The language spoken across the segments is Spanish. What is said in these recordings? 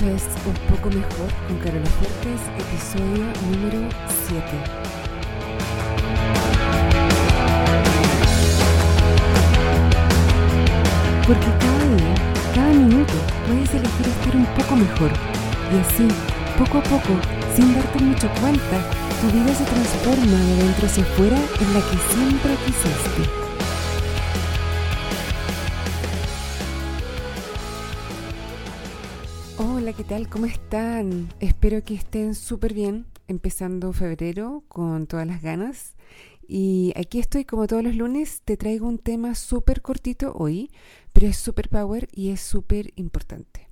Es Un poco mejor con Carola Fuertes, episodio número 7. Porque cada día, cada minuto, puedes elegir estar un poco mejor. Y así, poco a poco, sin darte mucho cuenta, tu vida se transforma de dentro hacia afuera en la que siempre quisiste. Hola, ¿qué tal? ¿Cómo están? Espero que estén súper bien, empezando febrero con todas las ganas. Y aquí estoy como todos los lunes, te traigo un tema súper cortito hoy, pero es súper power y es súper importante.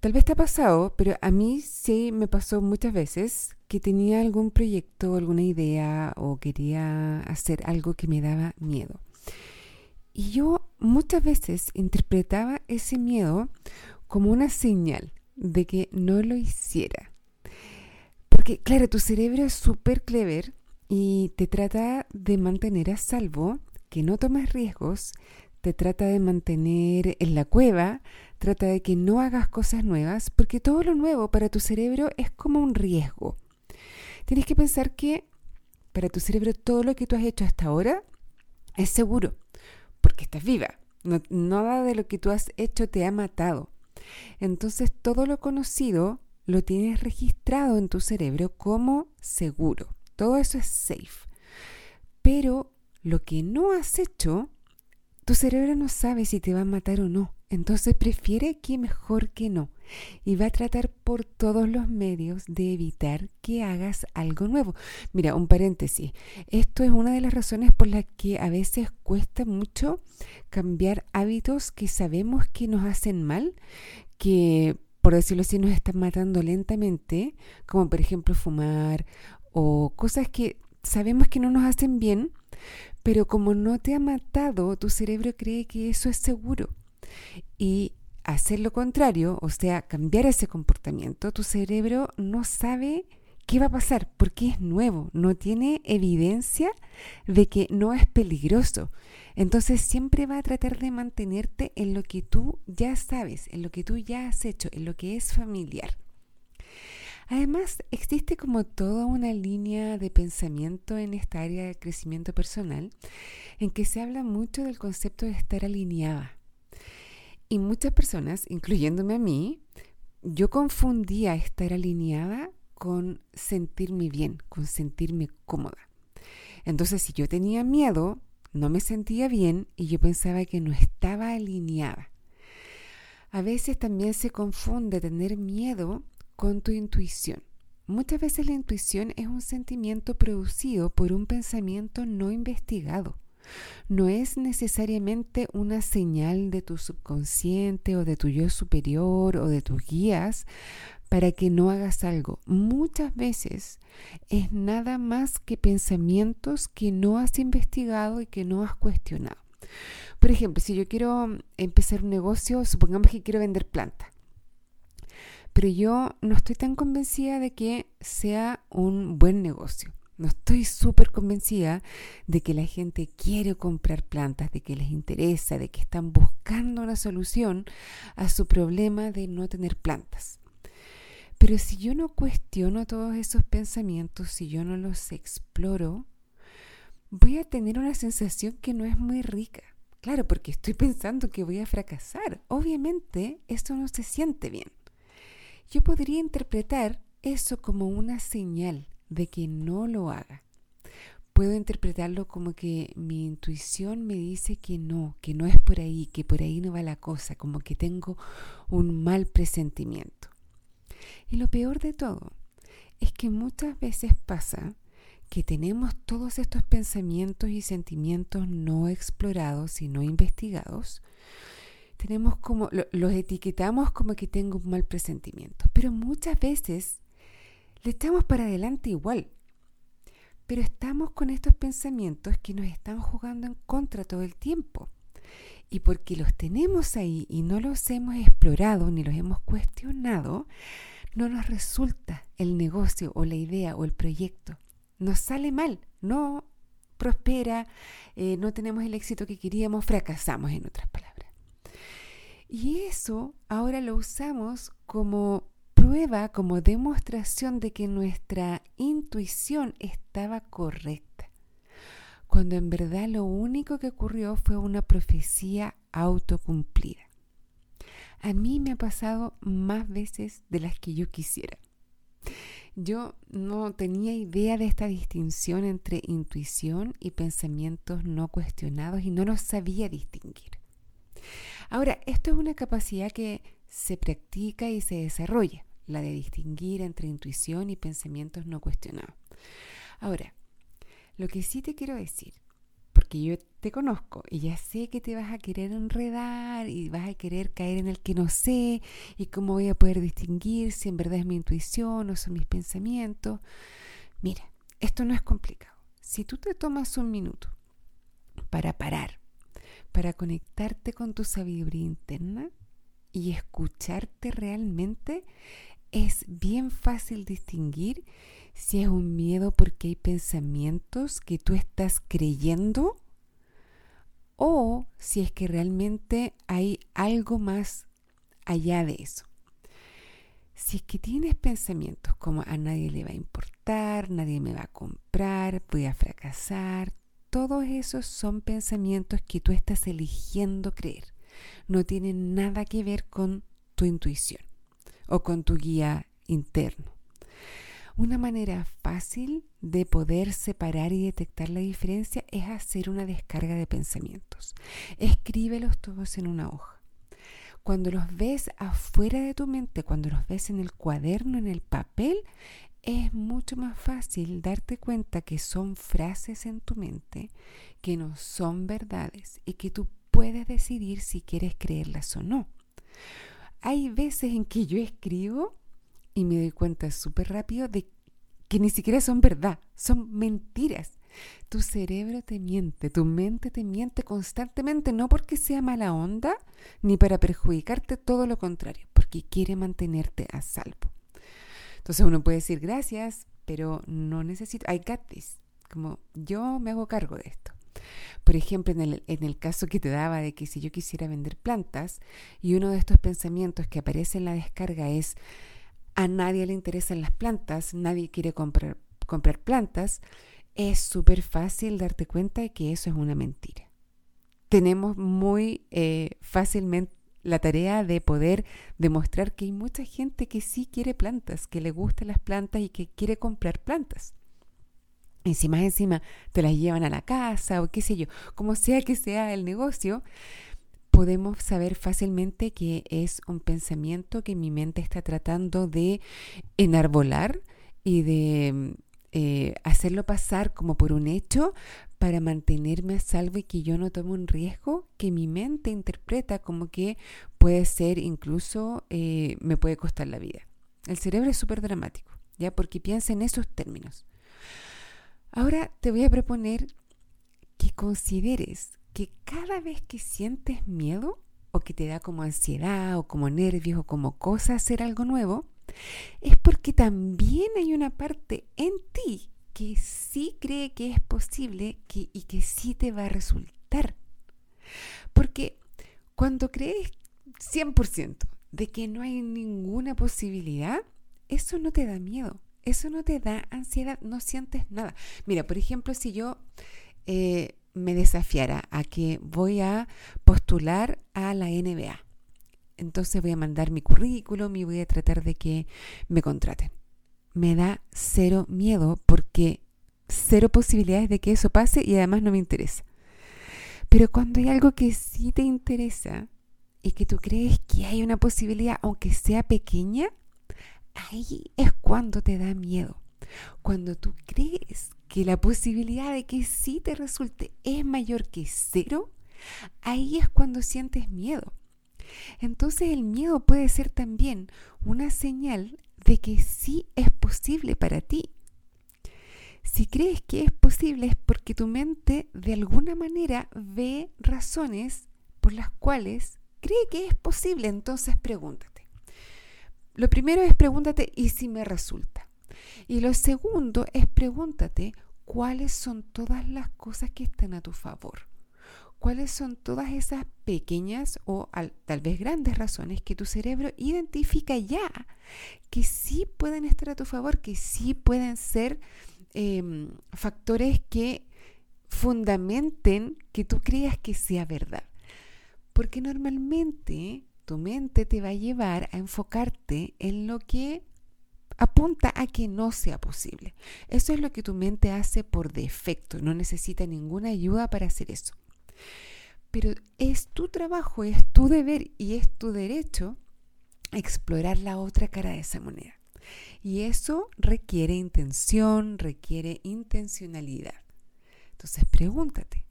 Tal vez te ha pasado, pero a mí sí me pasó muchas veces que tenía algún proyecto, alguna idea o quería hacer algo que me daba miedo. Y yo muchas veces interpretaba ese miedo como una señal de que no lo hiciera. Porque, claro, tu cerebro es súper clever y te trata de mantener a salvo, que no tomes riesgos, te trata de mantener en la cueva, trata de que no hagas cosas nuevas, porque todo lo nuevo para tu cerebro es como un riesgo. Tienes que pensar que para tu cerebro todo lo que tú has hecho hasta ahora es seguro, porque estás viva. nada de lo que tú has hecho te ha matado. Entonces todo lo conocido lo tienes registrado en tu cerebro como seguro. Todo eso es safe. Pero lo que no has hecho, tu cerebro no sabe si te va a matar o no. Entonces prefiere que mejor que no. Y va a tratar por todos los medios de evitar que hagas algo nuevo. Mira, un paréntesis. Esto es una de las razones por las que a veces cuesta mucho cambiar hábitos que sabemos que nos hacen mal, que por decirlo así nos están matando lentamente, como por ejemplo fumar o cosas que sabemos que no nos hacen bien, pero como no te ha matado, tu cerebro cree que eso es seguro. Y hacer lo contrario, o sea, cambiar ese comportamiento, tu cerebro no sabe qué va a pasar porque es nuevo, no tiene evidencia de que no es peligroso. Entonces siempre va a tratar de mantenerte en lo que tú ya sabes, en lo que tú ya has hecho, en lo que es familiar. Además, existe como toda una línea de pensamiento en esta área de crecimiento personal en que se habla mucho del concepto de estar alineada. Y muchas personas, incluyéndome a mí, yo confundía estar alineada con sentirme bien, con sentirme cómoda. Entonces, si yo tenía miedo, no me sentía bien y yo pensaba que no estaba alineada. A veces también se confunde tener miedo con tu intuición. Muchas veces la intuición es un sentimiento producido por un pensamiento no investigado no es necesariamente una señal de tu subconsciente o de tu yo superior o de tus guías para que no hagas algo. Muchas veces es nada más que pensamientos que no has investigado y que no has cuestionado. Por ejemplo, si yo quiero empezar un negocio, supongamos que quiero vender plantas, pero yo no estoy tan convencida de que sea un buen negocio. No estoy súper convencida de que la gente quiere comprar plantas, de que les interesa, de que están buscando una solución a su problema de no tener plantas. Pero si yo no cuestiono todos esos pensamientos, si yo no los exploro, voy a tener una sensación que no es muy rica. Claro, porque estoy pensando que voy a fracasar. Obviamente, esto no se siente bien. Yo podría interpretar eso como una señal de que no lo haga. Puedo interpretarlo como que mi intuición me dice que no, que no es por ahí, que por ahí no va la cosa, como que tengo un mal presentimiento. Y lo peor de todo es que muchas veces pasa que tenemos todos estos pensamientos y sentimientos no explorados y no investigados, tenemos como los etiquetamos como que tengo un mal presentimiento, pero muchas veces le echamos para adelante igual. Pero estamos con estos pensamientos que nos están jugando en contra todo el tiempo. Y porque los tenemos ahí y no los hemos explorado ni los hemos cuestionado, no nos resulta el negocio o la idea o el proyecto. Nos sale mal, no prospera, eh, no tenemos el éxito que queríamos, fracasamos en otras palabras. Y eso ahora lo usamos como prueba, como demostración de que nuestra intuición estaba correcta, cuando en verdad lo único que ocurrió fue una profecía autocumplida. A mí me ha pasado más veces de las que yo quisiera. Yo no tenía idea de esta distinción entre intuición y pensamientos no cuestionados y no los sabía distinguir. Ahora, esto es una capacidad que se practica y se desarrolla, la de distinguir entre intuición y pensamientos no cuestionados. Ahora, lo que sí te quiero decir, porque yo te conozco y ya sé que te vas a querer enredar y vas a querer caer en el que no sé y cómo voy a poder distinguir si en verdad es mi intuición o son mis pensamientos. Mira, esto no es complicado. Si tú te tomas un minuto para parar, para conectarte con tu sabiduría interna y escucharte realmente, es bien fácil distinguir si es un miedo porque hay pensamientos que tú estás creyendo o si es que realmente hay algo más allá de eso. Si es que tienes pensamientos como a nadie le va a importar, nadie me va a comprar, voy a fracasar, todos esos son pensamientos que tú estás eligiendo creer. No tienen nada que ver con tu intuición o con tu guía interno. Una manera fácil de poder separar y detectar la diferencia es hacer una descarga de pensamientos. Escríbelos todos en una hoja. Cuando los ves afuera de tu mente, cuando los ves en el cuaderno, en el papel, es mucho más fácil darte cuenta que son frases en tu mente, que no son verdades y que tú puedes decidir si quieres creerlas o no. Hay veces en que yo escribo y me doy cuenta súper rápido de que ni siquiera son verdad, son mentiras. Tu cerebro te miente, tu mente te miente constantemente, no porque sea mala onda, ni para perjudicarte, todo lo contrario, porque quiere mantenerte a salvo. Entonces uno puede decir gracias, pero no necesito, I got como yo me hago cargo de esto. Por ejemplo, en el, en el caso que te daba de que si yo quisiera vender plantas y uno de estos pensamientos que aparece en la descarga es, a nadie le interesan las plantas, nadie quiere comprar, comprar plantas, es súper fácil darte cuenta de que eso es una mentira. Tenemos muy eh, fácilmente la tarea de poder demostrar que hay mucha gente que sí quiere plantas, que le gustan las plantas y que quiere comprar plantas. Más encima te las llevan a la casa o qué sé yo, como sea que sea el negocio, podemos saber fácilmente que es un pensamiento que mi mente está tratando de enarbolar y de eh, hacerlo pasar como por un hecho para mantenerme a salvo y que yo no tome un riesgo que mi mente interpreta como que puede ser incluso eh, me puede costar la vida. El cerebro es súper dramático, ¿ya? Porque piensa en esos términos. Ahora te voy a proponer que consideres que cada vez que sientes miedo o que te da como ansiedad o como nervios o como cosa hacer algo nuevo, es porque también hay una parte en ti que sí cree que es posible y que sí te va a resultar. Porque cuando crees 100% de que no hay ninguna posibilidad, eso no te da miedo, eso no te da ansiedad, no sientes nada. Mira, por ejemplo, si yo eh, me desafiara a que voy a postular a la NBA. Entonces voy a mandar mi currículum y voy a tratar de que me contraten. Me da cero miedo porque cero posibilidades de que eso pase y además no me interesa. Pero cuando hay algo que sí te interesa y que tú crees que hay una posibilidad, aunque sea pequeña, ahí es cuando te da miedo. Cuando tú crees que la posibilidad de que sí te resulte es mayor que cero, ahí es cuando sientes miedo. Entonces el miedo puede ser también una señal de que sí es posible para ti. Si crees que es posible es porque tu mente de alguna manera ve razones por las cuales cree que es posible. Entonces pregúntate. Lo primero es pregúntate, ¿y si me resulta? Y lo segundo es pregúntate cuáles son todas las cosas que están a tu favor. cuáles son todas esas pequeñas o tal vez grandes razones que tu cerebro identifica ya que sí pueden estar a tu favor, que sí pueden ser em, factores que fundamenten que tú creas que sea verdad. Porque normalmente tu mente te va a llevar a enfocarte en lo que apunta a que no sea posible. Eso es lo que tu mente hace por defecto, no necesita ninguna ayuda para hacer eso. Pero es tu trabajo, es tu deber y es tu derecho explorar la otra cara de esa moneda. Y eso requiere intención, requiere intencionalidad. Entonces pregúntate,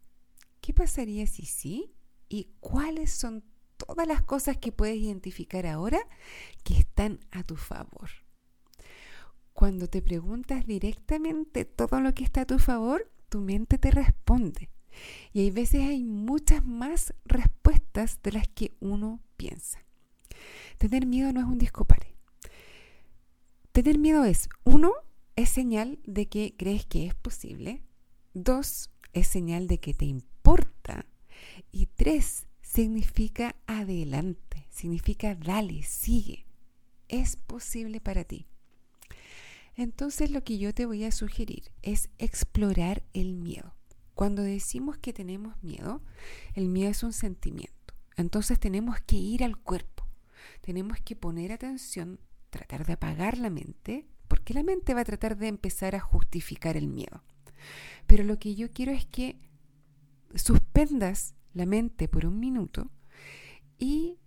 ¿qué pasaría si sí? ¿Y cuáles son todas las cosas que puedes identificar ahora que están a tu favor? Cuando te preguntas directamente todo lo que está a tu favor, tu mente te responde. Y hay veces hay muchas más respuestas de las que uno piensa. Tener miedo no es un discopare. Tener miedo es, uno, es señal de que crees que es posible. Dos, es señal de que te importa. Y tres, significa adelante, significa dale, sigue. Es posible para ti. Entonces lo que yo te voy a sugerir es explorar el miedo. Cuando decimos que tenemos miedo, el miedo es un sentimiento. Entonces tenemos que ir al cuerpo. Tenemos que poner atención, tratar de apagar la mente, porque la mente va a tratar de empezar a justificar el miedo. Pero lo que yo quiero es que suspendas la mente por un minuto y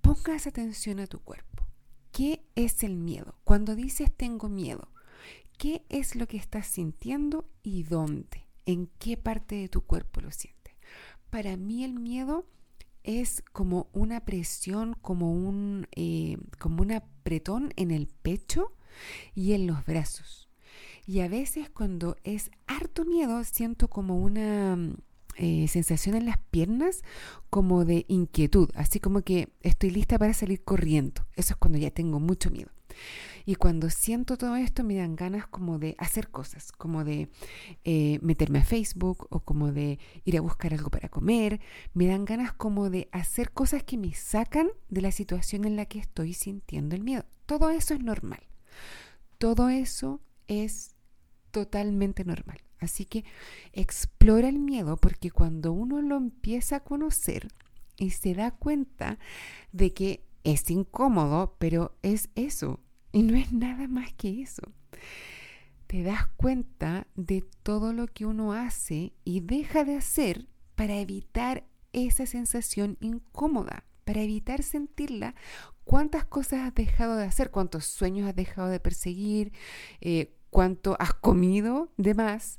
pongas atención a tu cuerpo. ¿Qué es el miedo? Cuando dices tengo miedo, ¿qué es lo que estás sintiendo y dónde? ¿En qué parte de tu cuerpo lo sientes? Para mí el miedo es como una presión, como un, eh, como un apretón en el pecho y en los brazos. Y a veces cuando es harto miedo siento como una eh, sensación en las piernas como de inquietud, así como que estoy lista para salir corriendo. Eso es cuando ya tengo mucho miedo. Y cuando siento todo esto me dan ganas como de hacer cosas, como de eh, meterme a Facebook o como de ir a buscar algo para comer. Me dan ganas como de hacer cosas que me sacan de la situación en la que estoy sintiendo el miedo. Todo eso es normal. Todo eso es totalmente normal. Así que explora el miedo porque cuando uno lo empieza a conocer y se da cuenta de que es incómodo, pero es eso y no es nada más que eso. Te das cuenta de todo lo que uno hace y deja de hacer para evitar esa sensación incómoda, para evitar sentirla. ¿Cuántas cosas has dejado de hacer? ¿Cuántos sueños has dejado de perseguir? Eh, cuánto has comido de más,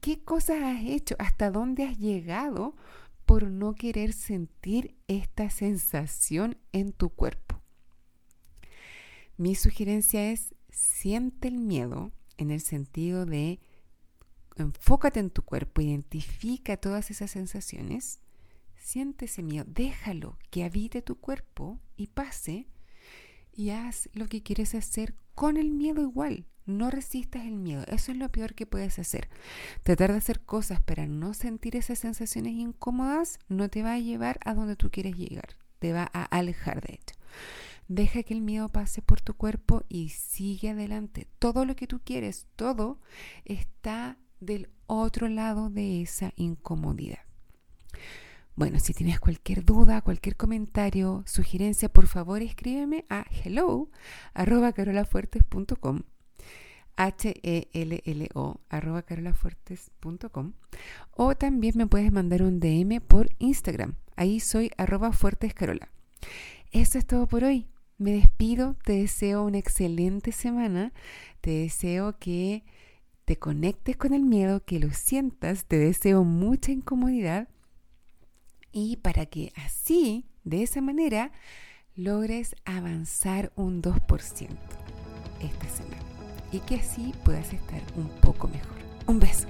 qué cosas has hecho, hasta dónde has llegado por no querer sentir esta sensación en tu cuerpo. Mi sugerencia es siente el miedo en el sentido de enfócate en tu cuerpo, identifica todas esas sensaciones, siente ese miedo, déjalo que habite tu cuerpo y pase y haz lo que quieres hacer con el miedo igual. No resistas el miedo. Eso es lo peor que puedes hacer. Tratar de hacer cosas para no sentir esas sensaciones incómodas no te va a llevar a donde tú quieres llegar. Te va a alejar de hecho. Deja que el miedo pase por tu cuerpo y sigue adelante. Todo lo que tú quieres, todo está del otro lado de esa incomodidad. Bueno, si tienes cualquier duda, cualquier comentario, sugerencia, por favor escríbeme a hello carolafuertes.com H-E-L-L-O, arroba carolafuertes.com. O también me puedes mandar un DM por Instagram. Ahí soy arroba fuertescarola. Eso es todo por hoy. Me despido. Te deseo una excelente semana. Te deseo que te conectes con el miedo, que lo sientas. Te deseo mucha incomodidad. Y para que así, de esa manera, logres avanzar un 2% esta semana y que así puedas estar un poco mejor. Un beso.